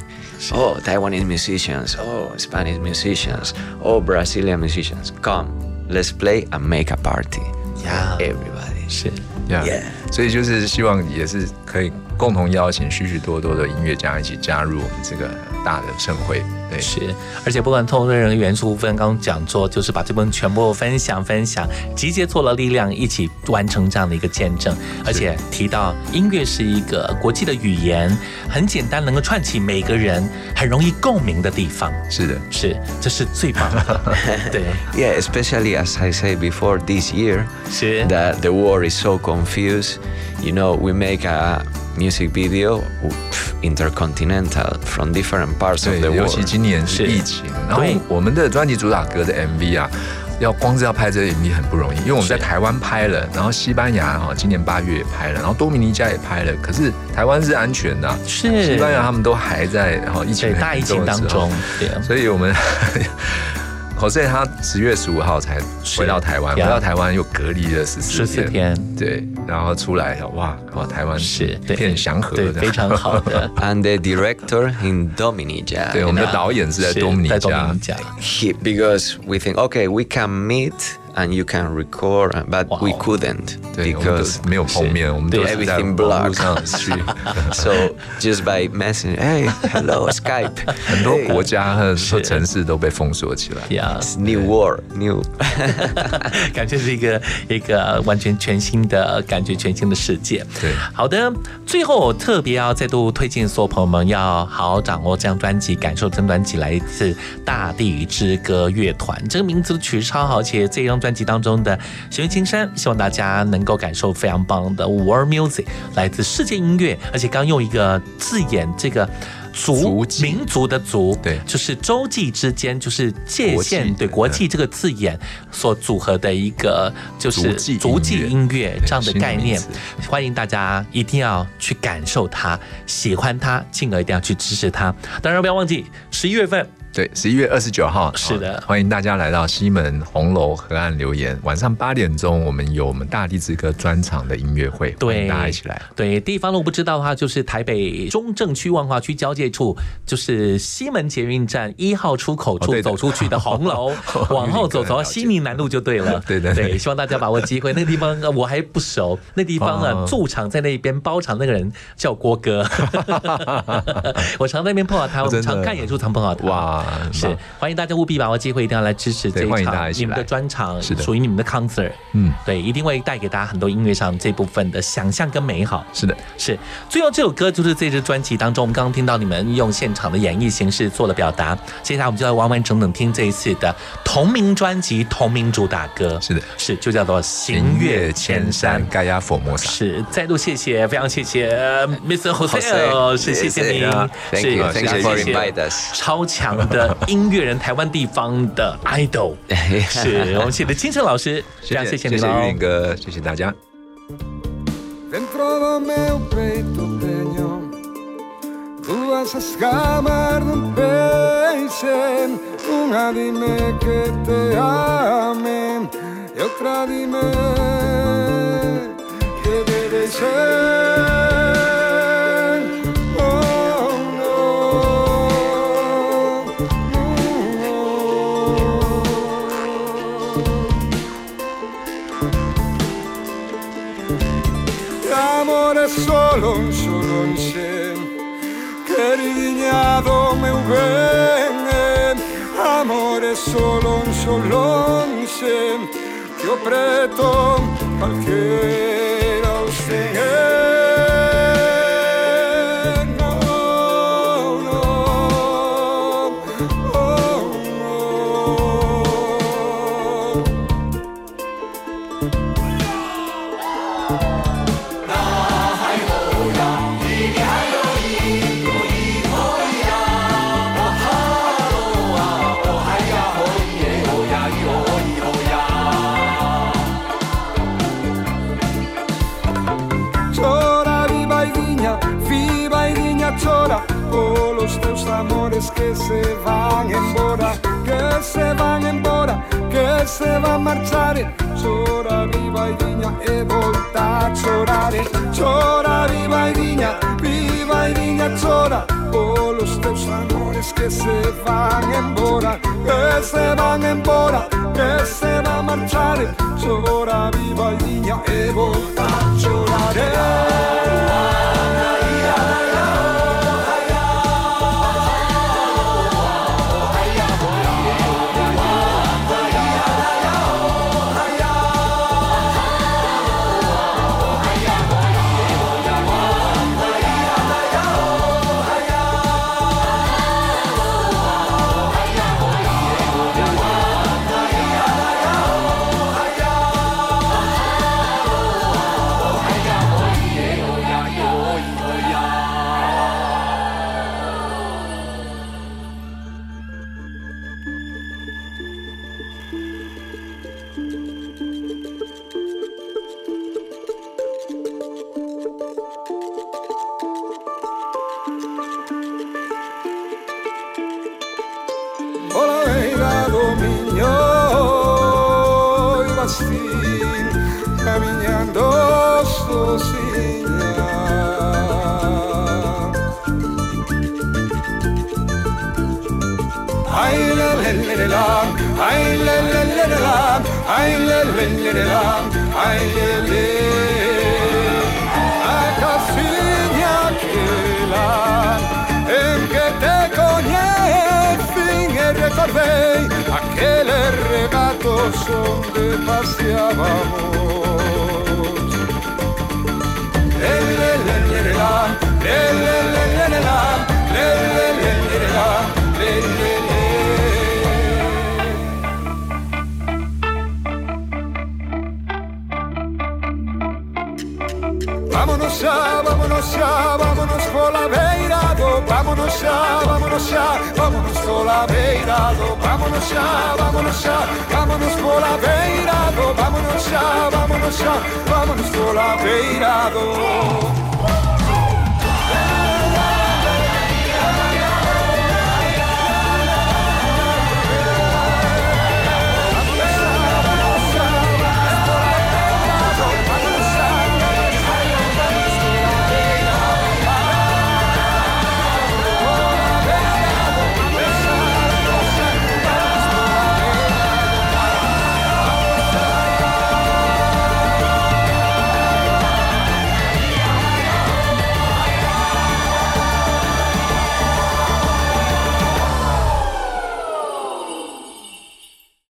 D: Oh, Taiwanese musicians, oh, Spanish musicians, oh, Brazilian musicians, come, Let's play and make a party. Yeah, everybody.
B: 是
C: Yeah. 所以就是希望也是可以共同邀请许许多多的音乐家一起加入我们这个大的盛会。对，
B: 是，而且不管透过任何元素分，刚刚讲座就是把这部分全部分享分享，集结做了力量，一起完成这样的一个见证。而且提到音乐是一个国际的语言，很简单，能够串起每个人很容易共鸣的地方。
C: 是的，
B: 是，这是最棒的。对
D: Yeah, especially as I said before this year, that the world is so confused. You know, we make a music video intercontinental from different parts
C: of，the
D: world.
C: 尤其今年是疫情，然后我们的专辑主打歌的 MV 啊，要光是要拍这个 MV 很不容易，因为我们在台湾拍了，然后西班牙哈今年八月也拍了，然后多米尼加也拍了，可是台湾是安全的啊，
B: 是
C: 西班牙他们都还在哈疫情很
B: 对大疫情当中对啊
C: 所以我们。Jose 他十月十五号才回到台湾，回到台湾又隔离了十四
B: 14天，
C: 对，然后出来哇哇，台湾是一片祥和的，
B: 非常好的。
D: And the director in Dominica.
C: 对，我们的导演是在多米尼加。
D: He, because we think, okay, we can meet and you can record, but we couldn't because
C: 没有碰面，我们都是在
D: everything
C: 网络.上 去。
D: so just by messaging, hey, hello, Skype.
C: 很多国家和和城市都被封锁起来。
B: Yeah,
D: new world, new.
B: 感觉是一个一个完全全新的感觉，全新的世界。
C: 对，
B: 好的，最后我特别要再度推荐所有朋友们要好好掌握这张专辑，感受这张专辑来自大地之歌乐团。这个名字的曲超好，且这张专辑当中的《弦乐青山》，希望大家能够感受非常棒的 World Music，来自世界音乐，而且刚用一个字眼，这个。族民族的族，对，就是洲际之间，就是界限，对国际这个字眼所组合的一个，就是足迹音乐这样的概念。欢迎大家一定要去感受它，喜欢它，进而一定要去支持它。当然不要忘记十一月份。
C: 对，十一月二十九号
B: 是的，
C: 欢迎大家来到西门红楼河岸留言。晚上八点钟，我们有我们大地之歌专场的音乐会，欢迎大家一起来。
B: 对，地方如果不知道的话，就是台北中正区万华区交界处，就是西门捷运站一号出口处走出去的红楼，往后走走到西宁南路就对了。
C: 对对
B: 对，希望大家把握机会。那个地方 我还不熟，那地方啊，驻场在那边包场那个人叫郭哥，我常在那边碰到他，我们常看演出常碰到他。
C: 哇，
B: 是欢迎大家务必把握机会，一定要来支持这一场你们的专场，
C: 是的，
B: 属于你们的 concert。
C: 嗯，
B: 对，一定会带给大家很多音乐上这部分的想象跟美好。
C: 是的，
B: 是。最后这首歌就是这支专辑当中，我们刚刚听到你们用现场的演绎形式做了表达。接下来我们就要完完整整听这一次的同名专辑同名主打歌。
C: 是的，
B: 是就叫做《行月千山》。
C: 盖亚佛摩萨。
B: 是，再度谢谢，非常谢谢 Mr. Jose，是谢谢您，
D: 是谢谢谢谢。
B: 超强的音乐人，台湾地方的 idol，是我们谢的金城老师，非常谢谢您
C: 谢谢玉林哥，谢谢大家。
X: Dentro do meu peito tenho duas escamas de um peixe, uma de me que te ame e outra de me que te deixe. lonxononxen Queridiñado meu ben Amore solo solonxolonxen Que o preto calquera se van embora, Que se va a Chora viva e vigna e volta a ciorare, Chora viva e vigna, viva e vigna chora. Oh teus amores Que se van embora, Que se van embora, Que se va a Chora viva e vigna e volta a ciorare.